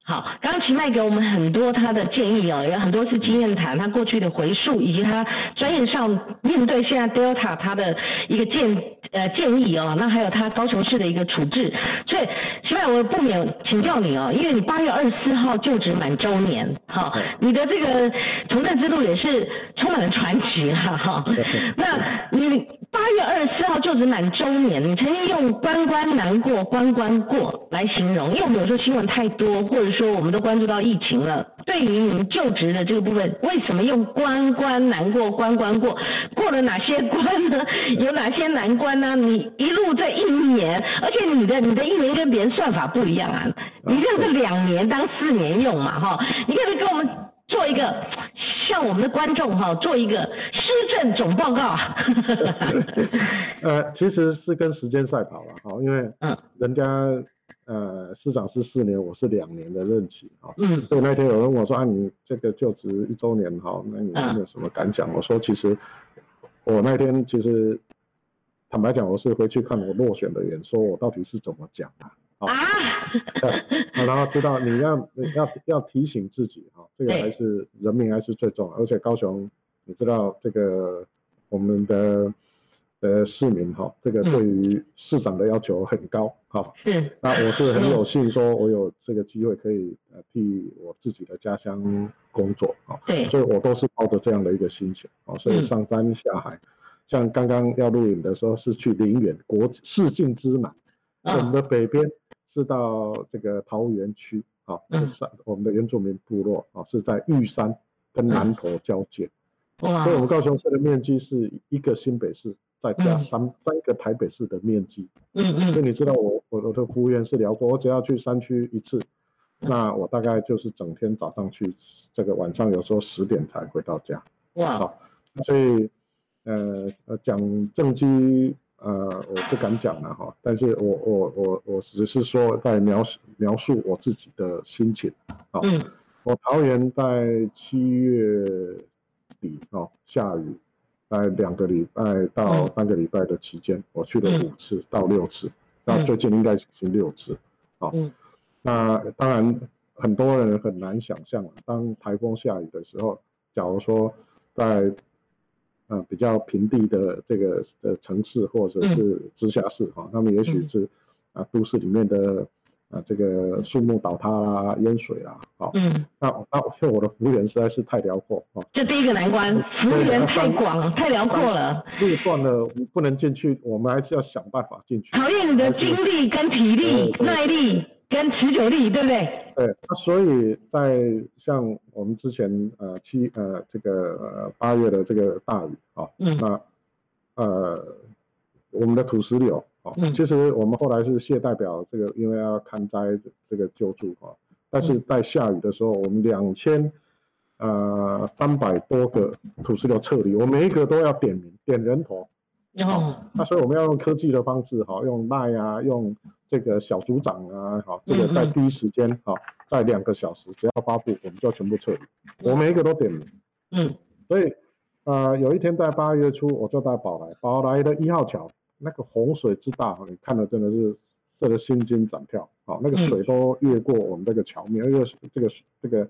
好，刚刚齐麦给我们很多他的建议哦，有很多是经验谈，他过去的回溯，以及他专业上面对现在 Delta 他的一个建呃建议哦，那还有他高雄市的一个处置。所以齐麦，我不免请教你哦，因为你八月二十四号就职满周年，哈，你的这个从政之路也是充满了传奇哈哈。那你。八月二十四号就职满周年，你曾经用“关关难过关关过”来形容，因为我们有时候新闻太多，或者说我们都关注到疫情了。对于你们就职的这个部分，为什么用“关关难过关关过”？过了哪些关呢？有哪些难关呢？你一路这一年，而且你的你的一年跟别人算法不一样啊，你这是两年当四年用嘛，哈？你可以跟我们做一个。向我们的观众哈做一个施政总报告。呃，其实是跟时间赛跑了哈，因为嗯，人家呃市长是四年，我是两年的任期哈，嗯，所以那天有人问我说啊，你这个就职一周年哈，那你有什么感想？我说其实我那天其实坦白讲，我是回去看我落选的演说，我到底是怎么讲的。啊，然后知道你要要要提醒自己哈，这个还是人民还是最重要，而且高雄，你知道这个我们的呃市民哈，这个对于市长的要求很高哈，是，那我是很有幸说，我有这个机会可以呃替我自己的家乡工作啊，对，所以我都是抱着这样的一个心情啊，所以上山下海，像刚刚要录影的时候是去林远国市境之南，我们的北边。是到这个桃园区啊，是我们的原住民部落啊，是在玉山跟南投交界，所以我们高雄市的面积是一个新北市再加三三个台北市的面积。嗯嗯。所以你知道我我我的服务员是聊过，我只要去山区一次，那我大概就是整天早上去，这个晚上有时候十点才回到家。哇。所以呃呃讲正机。呃，我不敢讲了哈，但是我我我我只是说在描述描述我自己的心情啊。嗯。我桃园在七月底哦，下雨，在两个礼拜到三个礼拜的期间，我去了五次到六次，那最近应该是六次啊。嗯。那当然很多人很难想象，当台风下雨的时候，假如说在啊，比较平地的这个呃城市或者是直辖市哈，他们也许是啊都市里面的啊这个树木倒塌啦、淹水啦，好，嗯，那那像我的服务员实在是太辽阔啊，这第一个难关，服务员太广、太辽阔了，路段呢不能进去，我们还是要想办法进去，考验你的精力跟体力、耐力。跟持久力，对不对？对，那所以在像我们之前呃七呃这个呃八月的这个大雨啊，嗯，那呃我们的土石流啊，嗯，其实我们后来是谢代表这个，因为要看灾这个救助啊，但是在下雨的时候，我们两千呃三百多个土石流撤离，我每一个都要点名点人头。哦，那所以我们要用科技的方式，哈，用麦啊，用这个小组长啊，哈，这个在第一时间，哈，在两个小时只要发布，我们就全部撤离。我每一个都点名。嗯。所以，呃，有一天在八月初，我就在宝来，宝来的一号桥，那个洪水之大，你看的真的是这个心惊胆跳，哦，那个水都越过我们这个桥面，因为这个这个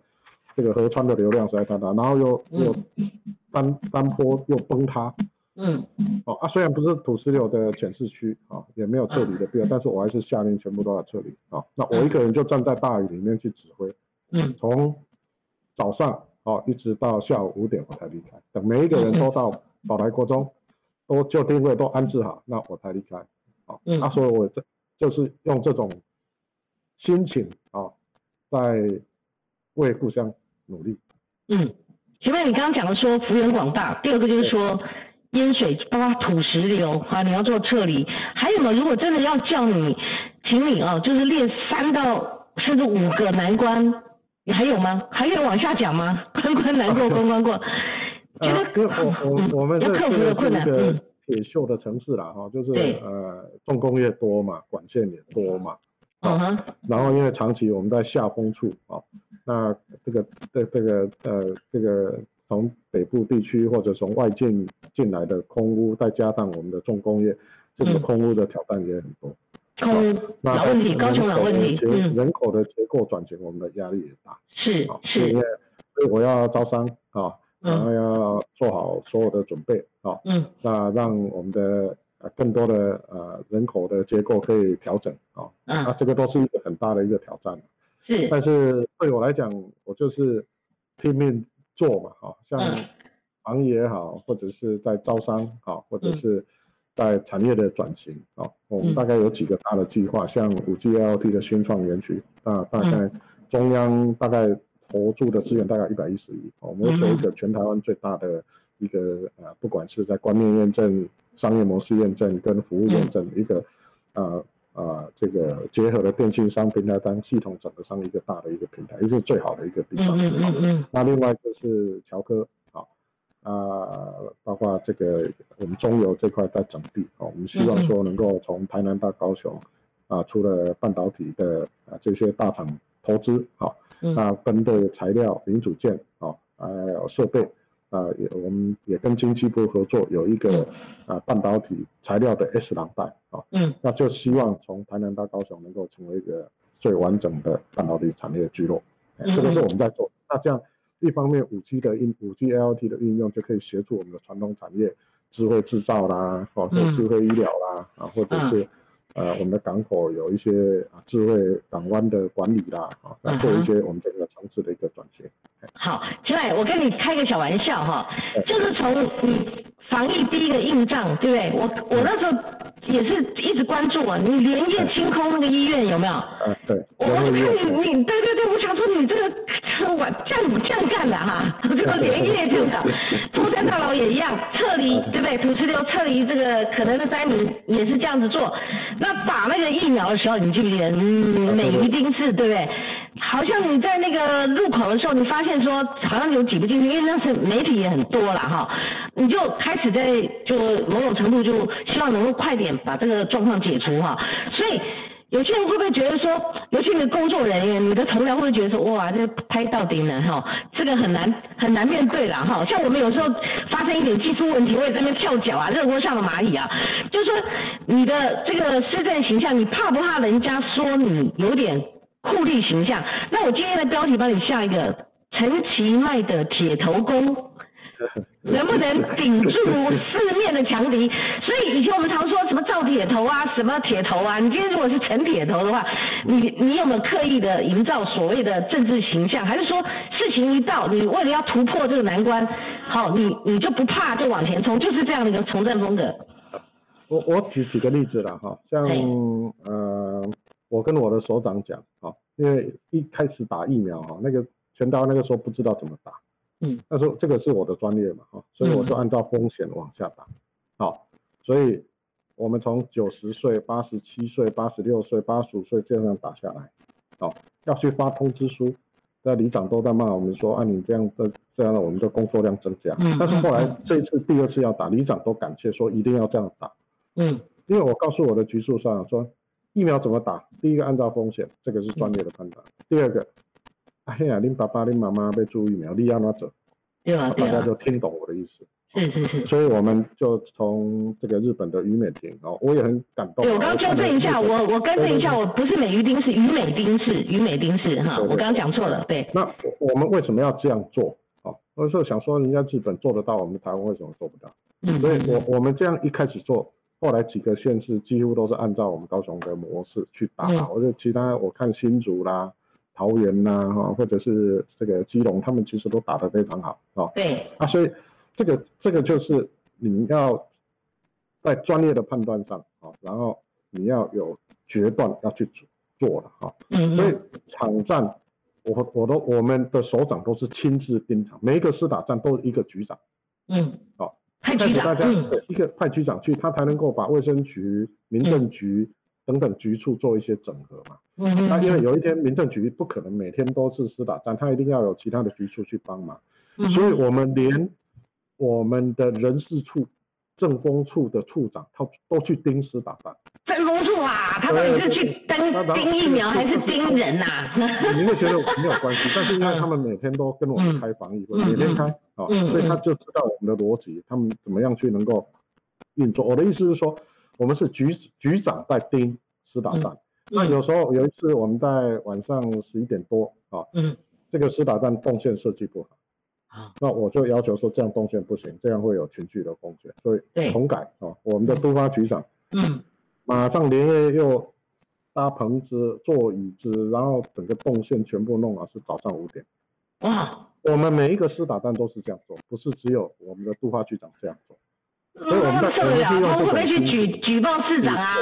这个河川的流量实在太大，然后又又单单坡又崩塌。嗯，哦啊，虽然不是土石流的显示区啊，也没有撤离的必要，但是我还是下令全部都要撤离。啊。那我一个人就站在大雨里面去指挥，嗯，从早上哦一直到下午五点我才离开，等每一个人都到宝来国中，都就定位都安置好，那我才离开。啊，嗯，他说我这就是用这种心情啊，在为故乡努力。嗯，前面你刚刚讲的说幅员广大，第二个就是说。淹水，包括土石流啊，你要做撤离。还有呢，如果真的要叫你，请你啊，就是列三到甚至五个难关，你还有吗？还有往下讲吗？关关难过 关关过。呃，我我我们是克服的困难，嗯，铁锈的城市啦，哈，就是呃重工业多嘛，管线也多嘛，嗯然后因为长期我们在下风处啊，那这个这这个呃这个。从北部地区或者从外境进来的空屋，再加上我们的重工业，这个空屋的挑战也很多。空老问题，高雄老问题，嗯，人口的结构转型，我们的压力也大。是是，因为我要招商啊，然后要做好所有的准备啊，嗯，那让我们的更多的呃人口的结构可以调整啊，嗯，那这个都是一个很大的一个挑战。是，但是对我来讲，我就是拼命。做嘛，哈像行业也好，或者是在招商好，或者是在产业的转型啊，我们大概有几个大的计划，像五 G L T 的新创园区，大大概中央大概投注的资源大概一百一十亿，我们做一个全台湾最大的一个呃，不管是在观念验证、商业模式验证跟服务验证一个呃。呃，这个结合了电信商、平台单、系统整合上一个大的一个平台，也是最好的一个地方。嗯嗯嗯那另外就是乔科，啊，啊，包括这个我们中游这块在整地，啊，我们希望说能够从台南到高雄，啊，除了半导体的啊这些大厂投资，啊，那分的材料、零组件，啊，还有设备，啊，也我们也跟经济部合作，有一个啊半导体材料的 S 廊带啊，嗯，那就希望从台南到高雄能够成为一个最完整的半导体产业聚落，这个是我们在做。那这样一方面五 G 的应五 G LT 的运用就可以协助我们的传统产业，智慧制造啦，或者智慧医疗啦，啊，或者是。呃，我们的港口有一些啊智慧港湾的管理啦，啊，来做一些我们这个城市的一个转型。好，秦伟，我跟你开个小玩笑哈，就是从你防疫第一个硬仗，对不对？我我那时候也是一直关注啊，你连夜清空那个医院有没有？啊，对。我看你你对对对，我想说你这个我这样这样干的哈，这个连夜这样的，中山大佬也一样撤离，对不对？土石流撤离这个可能的灾民也是这样子做。那打那个疫苗的时候，你记不记得？嗯，美宜丁市，对不对？好像你在那个入口的时候，你发现说好像有挤不进去，因为那时媒体也很多了哈，你就开始在就某种程度就希望能够快点把这个状况解除哈。所以有些人会不会觉得说，尤其你的工作人员，你的同僚会觉得说，哇，这拍到顶了哈，这个很难很难面对了哈。像我们有时候发生一点技术问题，我也在那边跳脚啊，热锅上的蚂蚁啊，就是说你的这个施政形象，你怕不怕人家说你有点？酷吏形象，那我今天的标题帮你下一个陈其迈的铁头功，能不能顶住四面的强敌？所以以前我们常说什么造铁头啊，什么铁头啊，你今天如果是陈铁头的话，你你有没有刻意的营造所谓的政治形象？还是说事情一到，你为了要突破这个难关，好，你你就不怕就往前冲，就是这样的一个从政风格？我我举几个例子了哈，像呃。我跟我的所长讲，啊，因为一开始打疫苗哈，那个全刀那个时候不知道怎么打，嗯，那时候这个是我的专业嘛，哈，所以我就按照风险往下打，好，所以我们从九十岁、八十七岁、八十六岁、八十五岁这样打下来，好，要去发通知书，那里长都在骂我们说，啊，你这样的这样的我们的工作量增加，嗯，但是后来这一次第二次要打，里长都感谢说一定要这样打，嗯，因为我告诉我的局处上说。疫苗怎么打？第一个按照风险，这个是专业的判断。第二个，哎呀，您爸爸、您妈妈被注疫苗，你要哪走？对啊，大家就听懂我的意思。是是是。所以我们就从这个日本的于美町哦，我也很感动。对，我刚刚纠正一下，我我更正一下，我不是美于丁，是于美丁是于美丁是哈，我刚刚讲错了。对。那我们为什么要这样做？哦，我是想说，人家日本做得到，我们台湾为什么做不到？嗯。所以我我们这样一开始做。后来几个县市几乎都是按照我们高雄的模式去打，我就其他我看新竹啦、桃园啦，哈，或者是这个基隆，他们其实都打得非常好，啊。对。啊，所以这个这个就是你要在专业的判断上，啊，然后你要有决断要去做的，哈。嗯。所以场战，我我都我们的首长都是亲自盯场，每一个师打战都是一个局长。嗯。好。派局长，一个派局长去，他才能够把卫生局、民政局等等局处做一些整合嘛。嗯那因为有一天民政局不可能每天都是施打战，他一定要有其他的局处去帮忙。嗯。所以我们连我们的人事处。政风处的处长，他都去盯施打仗。政风处啊，他到底是去盯盯疫苗还是盯人呐？你会觉得没有关系，但是因为他们每天都跟我们开防疫会，每天开啊，所以他就知道我们的逻辑，他们怎么样去能够运作。我的意思是说，我们是局局长在盯施打站。那有时候有一次我们在晚上十一点多啊，嗯这个施打站动线设计不好啊。那我就要求说，这样动线不行，这样会有群聚的风险，所以重改啊。我们的督发局长，嗯，马上连夜又搭棚子、坐椅子，然后整个动线全部弄好，是早上五点。哇！我们每一个师打站都是这样做，不是只有我们的督发局长这样做。所以我们受得了？他会不会去举举报市长啊？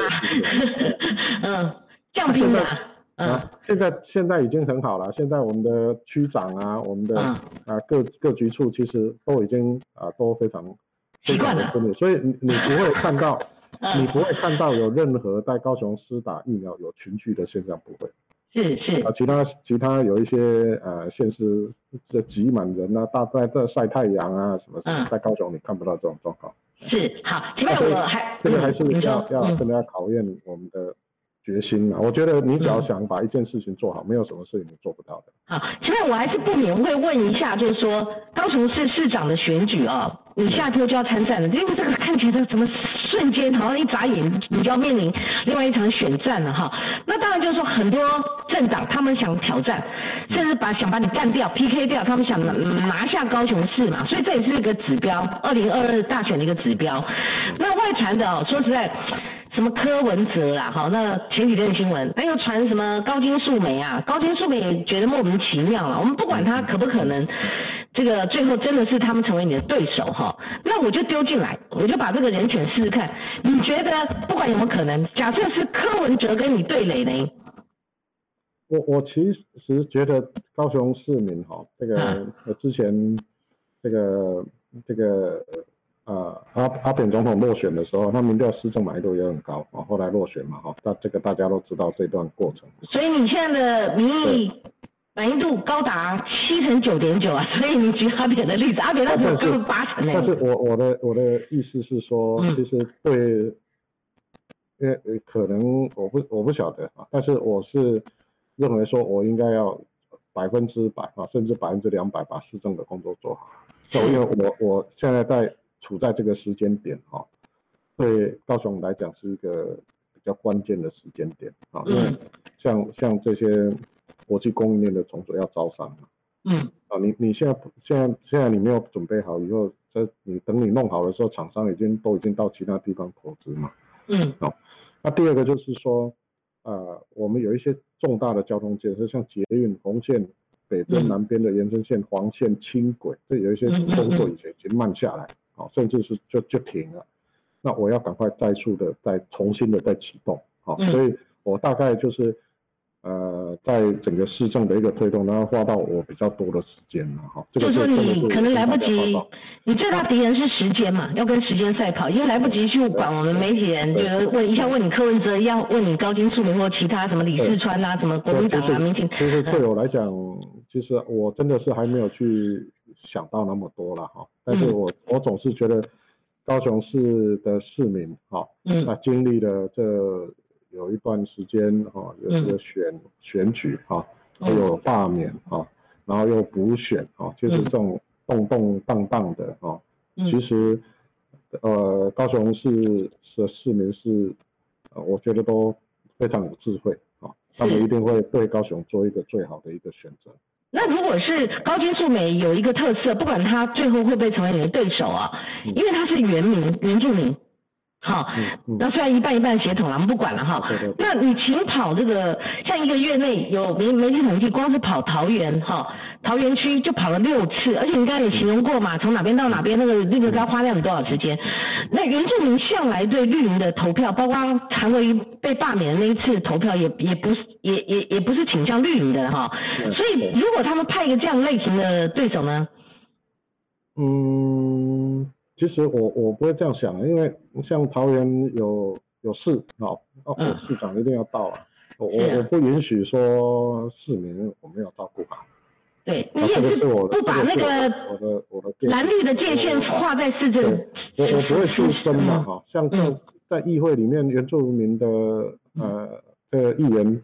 嗯，降兵啊。啊，现在现在已经很好了。现在我们的区长啊，我们的啊各各局处其实都已经啊都非常习惯了，所以你你不会看到，你不会看到有任何在高雄施打疫苗有群聚的现象，不会。是是。啊，其他其他有一些呃现实这挤满人啊，大在这晒太阳啊什么，在高雄你看不到这种状况。是好，另外我还这个还是要要真的要考验我们的。决心啊！我觉得你只要想把一件事情做好，没有什么事情你做不到的。好，现在我还是不免会问一下，就是说高雄市市长的选举啊，你下周就要参战了，因为这个看起来怎么瞬间好像一眨眼你就要面临另外一场选战了哈。那当然就是说很多政党他们想挑战，甚至把想把你干掉 PK 掉，他们想拿下高雄市嘛，所以这也是一个指标，二零二二大选的一个指标。那外传的哦，说实在。什么柯文哲啦，好，那前几天的新闻，那又传什么高金素梅啊？高金素梅也觉得莫名其妙了。我们不管他可不可能，这个最后真的是他们成为你的对手哈？那我就丢进来，我就把这个人选试试看。你觉得不管有没有可能，假设是柯文哲跟你对垒呢？我我其实觉得高雄市民哈，这个之前这个这个。啊，阿阿扁总统落选的时候，他民调市政满意度也很高啊。后来落选嘛，哈，那这个大家都知道这段过程。所以你现在的民意满意度高达七成九点九啊，所以你举阿扁的例子，阿扁那时候刚八成但是我我的我的意思是说，其实对，因为可能我不我不晓得啊，但是我是认为说我应该要百分之百啊，甚至百分之两百把市政的工作做好。所以，我我现在在。处在这个时间点哈，对高雄来讲是一个比较关键的时间点啊，因为像像这些国际供应链的重组要招商嘛，嗯，啊，你你现在现在现在你没有准备好，以后这你等你弄好的时候，厂商已经都已经到其他地方投资嘛，嗯，好，那第二个就是说，呃，我们有一些重大的交通建设，像捷运红线北边南边的延伸线、黄线、轻轨，这有一些工作以前已经慢下来。好，甚至是就就停了，那我要赶快再速的再重新的再启动，好，所以我大概就是呃，在整个市政的一个推动，然后花到我比较多的时间了，哈。就是说你可能来不及，你最大敌人是时间嘛，要跟时间赛跑，因为来不及去管我们媒体人，就是问一下问你柯文哲，一样问你高金素明或其他什么李世川啊，什么国民党啊，民进。其实对我来讲，其实我真的是还没有去。想到那么多了哈，但是我我总是觉得高雄市的市民哈，那经历了这有一段时间哈，有这个选选举哈，还有罢免哈，然后又补选哈，就是这种动动荡荡的哈，其实呃高雄市的市民是呃我觉得都非常有智慧啊，他们一定会对高雄做一个最好的一个选择。那如果是高金素梅有一个特色，不管她最后会不会成为你的对手啊，因为她是原民原住民。好，那虽然一半一半协同了，我们不管了哈。那你请跑这个，像一个月内有媒媒体统计，光是跑桃园哈，桃园区就跑了六次，而且你刚才也形容过嘛，从哪边到哪边，那个那个要花掉你多少时间？那原住民向来对绿营的投票，包括韩国瑜被罢免的那一次投票，也也不是也也也不是倾向绿营的哈。所以如果他们派一个这样类型的对手呢？嗯。其实我我不会这样想，因为像桃园有有事啊，哦市长一定要到啊，我我我不允许说市民我没有照顾好。对，你也是不把那个我的我的蓝绿的界限画在市政。我我不会去争嘛哈，像在在议会里面原住民的呃这个议员，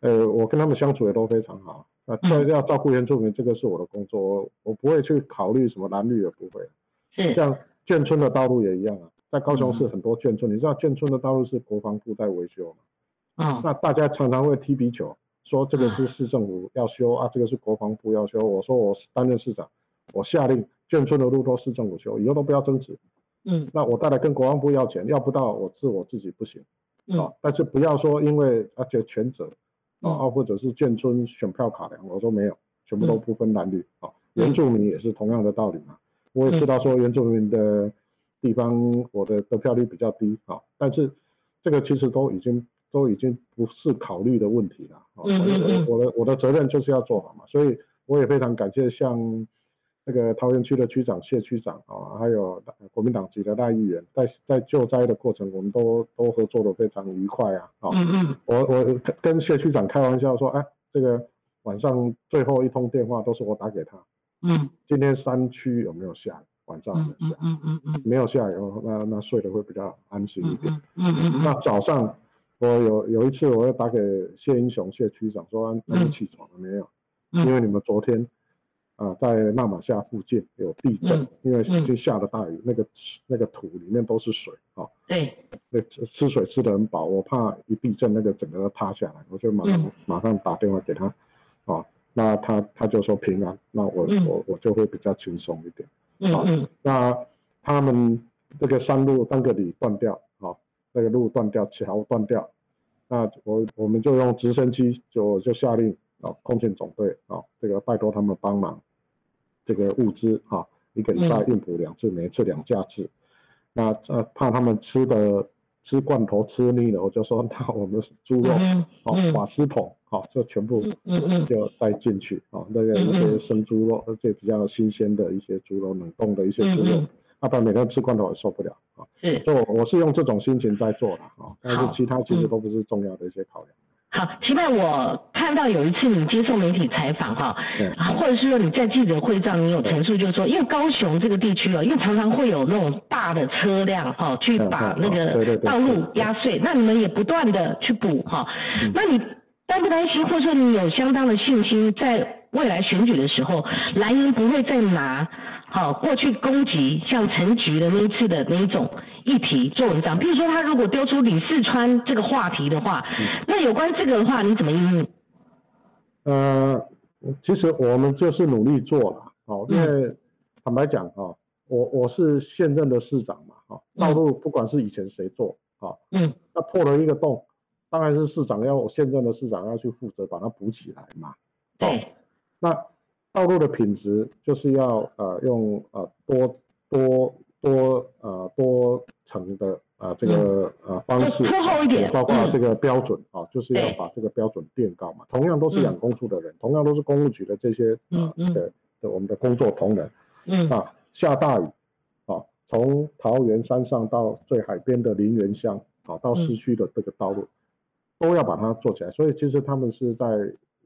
呃我跟他们相处也都非常好，啊这要照顾原住民这个是我的工作，我不会去考虑什么蓝绿也不会。是。像。眷村的道路也一样啊，在高雄市很多眷村，你知道眷村的道路是国防部在维修吗？啊，那大家常常会踢皮球，说这个是市政府要修啊，这个是国防部要修。我说我担任市长，我下令眷村的路都市政府修，以后都不要争执。嗯，那我再来跟国防部要钱，要不到我是我自己不行。啊，但是不要说因为而且全责啊，或者是眷村选票卡量，我说没有，全部都不分蓝绿啊，原住民也是同样的道理嘛。我也知道说原住民的地方，我的得票率比较低啊，但是这个其实都已经都已经不是考虑的问题了啊。嗯嗯嗯。我的我的责任就是要做好嘛，所以我也非常感谢像那个桃园区的区长谢区长啊，还有国民党籍的大议员，在在救灾的过程，我们都都合作的非常愉快啊。嗯嗯。我我跟谢区长开玩笑说，哎，这个晚上最后一通电话都是我打给他。嗯，今天山区有没有下？晚上有下？嗯嗯嗯，没有下雨，那那睡得会比较安心一点。嗯嗯嗯。那早上，我有有一次，我要打给谢英雄谢区长说：“你们起床了没有？因为你们昨天啊在纳马夏附近有地震，因为就下了大雨，那个那个土里面都是水啊。对，那吃水吃的很饱，我怕一地震那个整个塌下来，我就马上马上打电话给他啊。那他他就说平安，那我我我就会比较轻松一点。嗯那他们这个山路三个里断掉，啊，那个路断掉，桥断掉，那我我们就用直升机就就下令啊，空勤总队啊，这个拜托他们帮忙，这个物资啊，一个礼拜运补两次，每次两架次。那呃怕他们吃的吃罐头吃腻了，我就说那我们猪肉，啊瓦斯桶。好，就全部就带进去啊，那个一些生猪肉，而且比较新鲜的一些猪肉，冷冻的一些猪肉，要不然每天吃罐头也受不了啊。是，就我是用这种心情在做的啊，但是其他其实都不是重要的一些考量。好，奇怪我看到有一次你接受媒体采访哈，啊，或者是说你在记者会上你有陈述，就是说，因为高雄这个地区哦，因为常常会有那种大的车辆哈，去把那个道路压碎，那你们也不断的去补哈，那你。担不担心，或者说你有相当的信心，在未来选举的时候，蓝营不会再拿好过去攻击像陈菊的那一次的那一种议题做文章。比如说，他如果丢出李四川这个话题的话，那有关这个的话，你怎么应对？呃，其实我们就是努力做了，好，因为坦白讲哈，我我是现任的市长嘛，哈，道路不管是以前谁做，哈，嗯，那破了一个洞。当然是市长要现任的市长要去负责把它补起来嘛。对。那道路的品质就是要呃用呃多多多呃多层的呃这个呃方式，包括这个标准啊，就是要把这个标准垫高嘛。同样都是两公处的人，同样都是公务局的这些呃的的我们的工作同仁。嗯。啊，下大雨啊，从桃园山上到最海边的林园乡啊，到市区的这个道路。都要把它做起来，所以其实他们是在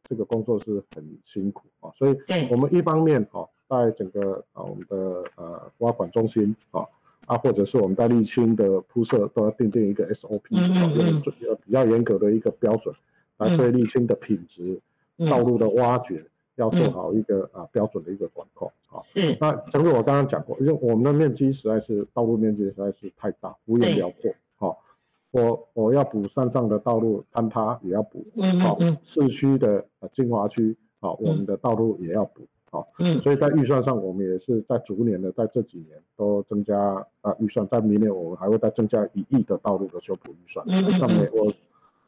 这个工作是很辛苦啊，所以我们一方面啊，在整个啊我们的呃挖管中心啊啊，或者是我们在沥青的铺设都要定定一个 SOP，用比较严格的一个标准来对沥青的品质、道路的挖掘要做好一个啊标准的一个管控啊。嗯。那正如我刚刚讲过，因为我们的面积实在是道路面积实在是太大，幅员辽阔。我我要补山上的道路坍塌也要补，好，市区的精华区，好，我们的道路也要补，好，嗯，所以在预算上，我们也是在逐年的在这几年都增加啊预算，在明年我们还会再增加一亿的道路的修补预算。嗯嗯那美国，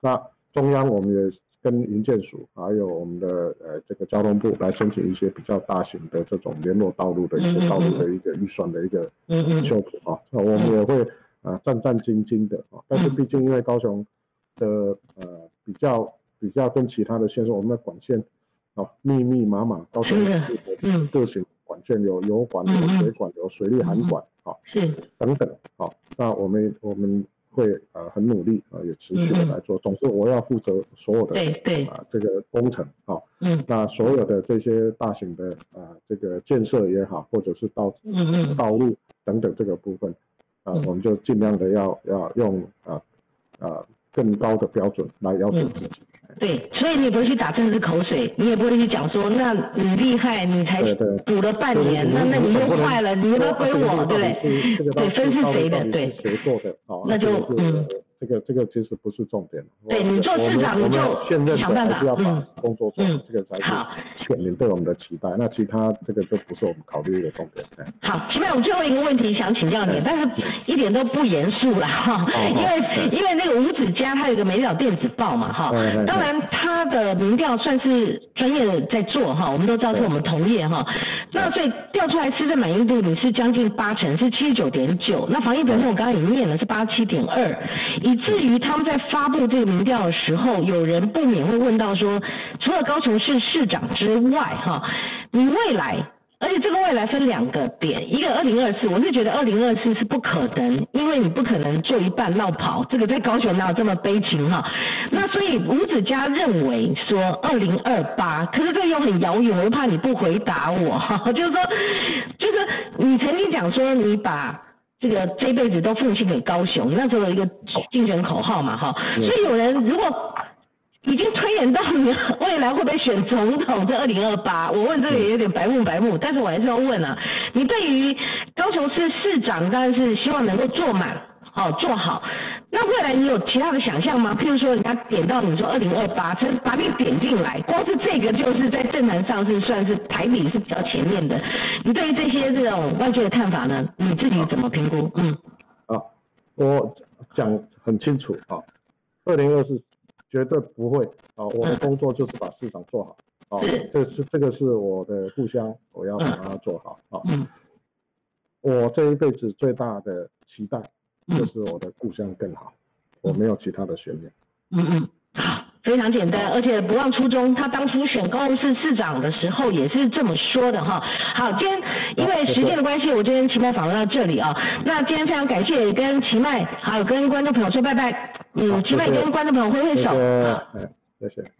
那中央我们也跟营建署还有我们的呃这个交通部来申请一些比较大型的这种联络道路的一些道路的一个预算的一个修补啊，那我们也会。啊，战战兢兢的啊，但是毕竟因为高雄的呃比较比较跟其他的县市，我们的管线啊密密麻麻，高雄是嗯。各型管线有油管有水管有水利涵管啊是。等等啊，那我们我们会呃很努力啊也持续的来做，总之我要负责所有的对对。啊这个工程啊嗯。那所有的这些大型的啊这个建设也好，或者是道嗯嗯。道路等等这个部分。啊，我们就尽量的要要用啊啊更高的标准来要求自己。对，所以你不会去打政治口水，你也不会去讲说，那你厉害，你才补了半年，那那你又坏了，你又要归我，对不对？对，分是谁的？对，谁做的？哦，那就嗯。这个这个其实不是重点。对你做市长，你就想办法，嗯，工作做，这个才是选民对我们的期待。那其他这个都不是我们考虑的重点。好，前面我最后一个问题想请教你，但是一点都不严肃了哈，因为因为那个吴子嘉他有个《美岛电子报》嘛哈，当然他的民调算是专业的在做哈，我们都知道是我们同业哈，那所以调出来市政满意度你是将近八成，是七十九点九，那防疫本身我刚刚已经念了是八七点二。以至于他们在发布这个民调的时候，有人不免会问到说，除了高雄市市长之外，哈，你未来，而且这个未来分两个点，一个二零二四，我是觉得二零二四是不可能，因为你不可能就一半绕跑，这个在高雄哪有这么悲情哈？那所以吴子嘉认为说二零二八，可是这又很遥远，我又怕你不回答我哈，就是说，就是你曾经讲说你把。这个这辈子都奉献给高雄，那时候有一个竞选口号嘛，哈，所以有人如果已经推演到你未来会不会选总统，在二零二八，我问这个也有点白目白目，但是我还是要问啊，你对于高雄市市长当然是希望能够做满，哦，做好，那未来你有其他的想象吗？譬如说人家点到你说二零二八，他把你点进来，光是这个就是在政坛上是算是排比是比较前面的，你对于这些这种外界的看法呢，你自己怎么评估？嗯，啊，我讲很清楚啊，二零二四。绝对不会啊！我的工作就是把市场做好啊，这是这个是我的故乡，我要把它做好啊。我这一辈子最大的期待就是我的故乡更好，我没有其他的悬念。嗯嗯，好，非常简单，而且不忘初衷。他当初选高雄市市长的时候也是这么说的哈。好，今天因为时间的关系，我今天奇麦访问到这里啊。那今天非常感谢跟奇麦还有跟观众朋友说拜拜。嗯，奇麦跟观众朋友挥挥手。谢谢。